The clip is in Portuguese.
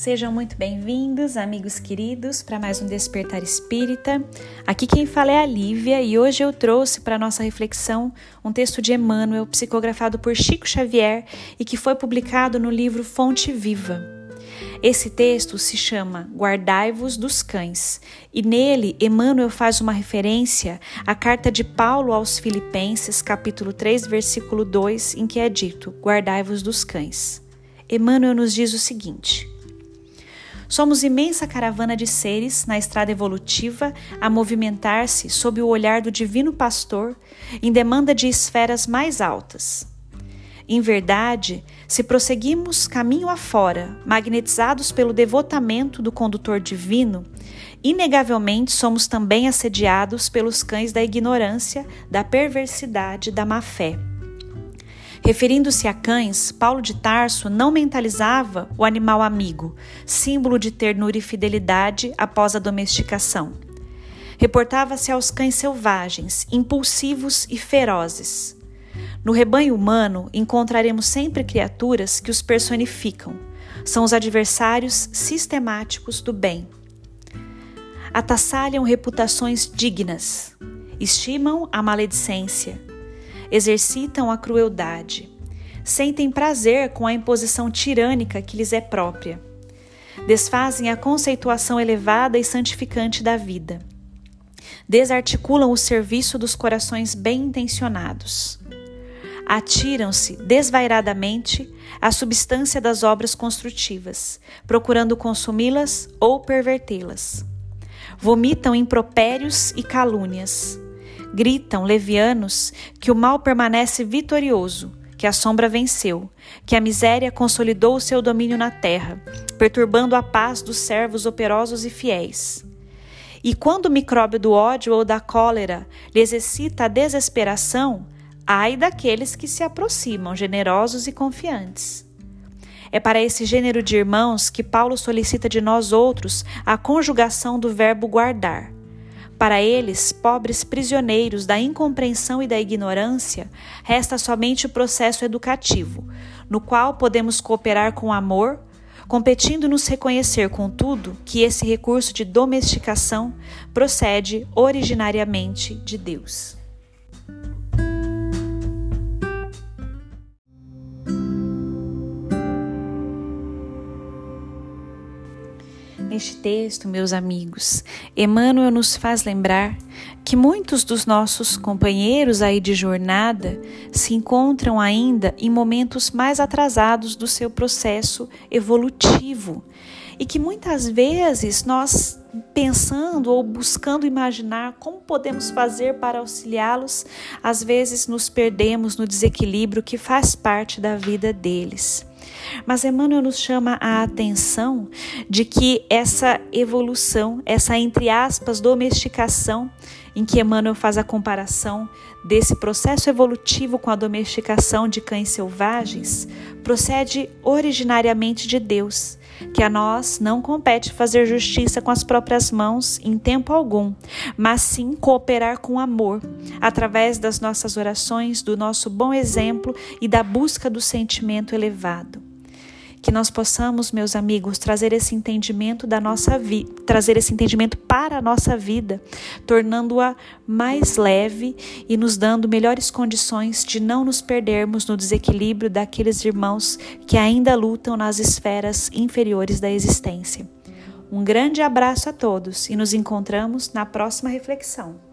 Sejam muito bem-vindos, amigos queridos, para mais um Despertar Espírita. Aqui quem fala é a Lívia e hoje eu trouxe para nossa reflexão um texto de Emmanuel, psicografado por Chico Xavier e que foi publicado no livro Fonte Viva. Esse texto se chama Guardai-vos dos Cães, e nele Emmanuel faz uma referência à carta de Paulo aos Filipenses, capítulo 3, versículo 2, em que é dito: Guardai-vos dos cães. Emmanuel nos diz o seguinte: Somos imensa caravana de seres na estrada evolutiva a movimentar-se sob o olhar do Divino Pastor em demanda de esferas mais altas. Em verdade, se prosseguimos caminho afora, magnetizados pelo devotamento do condutor divino, inegavelmente somos também assediados pelos cães da ignorância, da perversidade, da má fé. Referindo-se a cães, Paulo de Tarso não mentalizava o animal amigo, símbolo de ternura e fidelidade após a domesticação. Reportava-se aos cães selvagens, impulsivos e ferozes. No rebanho humano, encontraremos sempre criaturas que os personificam. São os adversários sistemáticos do bem. Atassalham reputações dignas, estimam a maledicência, exercitam a crueldade, sentem prazer com a imposição tirânica que lhes é própria, desfazem a conceituação elevada e santificante da vida, desarticulam o serviço dos corações bem intencionados, atiram-se desvairadamente à substância das obras construtivas, procurando consumi-las ou pervertê-las. Vomitam impropérios e calúnias Gritam levianos que o mal permanece vitorioso, que a sombra venceu, que a miséria consolidou o seu domínio na terra, perturbando a paz dos servos operosos e fiéis. E quando o micróbio do ódio ou da cólera lhes excita a desesperação, ai daqueles que se aproximam, generosos e confiantes. É para esse gênero de irmãos que Paulo solicita de nós outros a conjugação do verbo guardar para eles, pobres prisioneiros da incompreensão e da ignorância, resta somente o processo educativo, no qual podemos cooperar com amor, competindo nos reconhecer, contudo, que esse recurso de domesticação procede originariamente de Deus. Neste texto, meus amigos, Emmanuel nos faz lembrar que muitos dos nossos companheiros aí de jornada se encontram ainda em momentos mais atrasados do seu processo evolutivo e que muitas vezes nós pensando ou buscando imaginar como podemos fazer para auxiliá-los, às vezes nos perdemos no desequilíbrio que faz parte da vida deles. Mas Emmanuel nos chama a atenção de que essa evolução, essa entre aspas domesticação, em que Emmanuel faz a comparação desse processo evolutivo com a domesticação de cães selvagens, procede originariamente de Deus, que a nós não compete fazer justiça com as próprias mãos em tempo algum, mas sim cooperar com amor, através das nossas orações, do nosso bom exemplo e da busca do sentimento elevado que nós possamos, meus amigos, trazer esse entendimento da nossa vida, trazer esse entendimento para a nossa vida, tornando-a mais leve e nos dando melhores condições de não nos perdermos no desequilíbrio daqueles irmãos que ainda lutam nas esferas inferiores da existência. Um grande abraço a todos e nos encontramos na próxima reflexão.